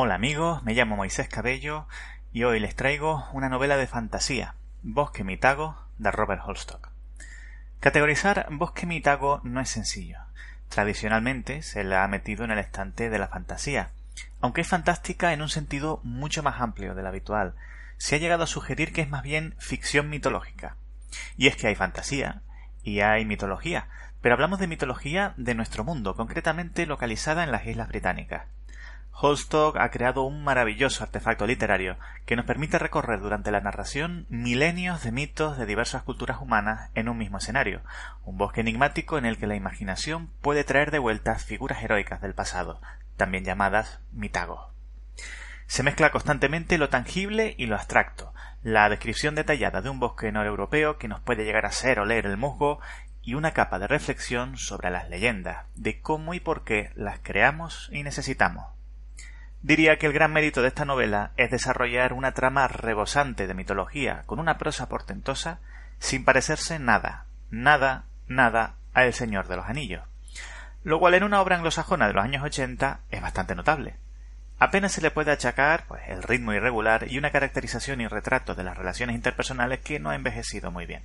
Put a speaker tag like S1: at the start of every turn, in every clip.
S1: Hola amigos, me llamo Moisés Cabello y hoy les traigo una novela de fantasía, Bosque Mitago, de Robert Holstock. Categorizar Bosque Mitago no es sencillo. Tradicionalmente se la ha metido en el estante de la fantasía, aunque es fantástica en un sentido mucho más amplio del habitual. Se ha llegado a sugerir que es más bien ficción mitológica. Y es que hay fantasía y hay mitología, pero hablamos de mitología de nuestro mundo, concretamente localizada en las Islas Británicas. Holstock ha creado un maravilloso artefacto literario que nos permite recorrer durante la narración milenios de mitos de diversas culturas humanas en un mismo escenario, un bosque enigmático en el que la imaginación puede traer de vuelta figuras heroicas del pasado, también llamadas mitagos. Se mezcla constantemente lo tangible y lo abstracto, la descripción detallada de un bosque noreuropeo que nos puede llegar a ser oler el musgo y una capa de reflexión sobre las leyendas, de cómo y por qué las creamos y necesitamos. Diría que el gran mérito de esta novela es desarrollar una trama rebosante de mitología con una prosa portentosa sin parecerse nada, nada, nada a El Señor de los Anillos, lo cual en una obra anglosajona de los años ochenta es bastante notable. Apenas se le puede achacar pues, el ritmo irregular y una caracterización y retrato de las relaciones interpersonales que no ha envejecido muy bien.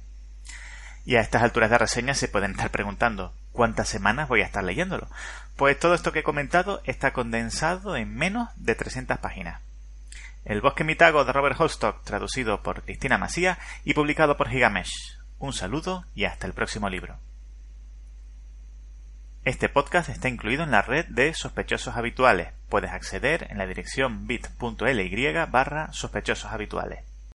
S1: Y a estas alturas de reseña se pueden estar preguntando ¿cuántas semanas voy a estar leyéndolo? Pues todo esto que he comentado está condensado en menos de 300 páginas. El bosque mitago de Robert Holstock, traducido por Cristina Masía y publicado por Gigamesh. Un saludo y hasta el próximo libro. Este podcast está incluido en la red de sospechosos habituales. Puedes acceder en la dirección bit.ly barra sospechosos habituales.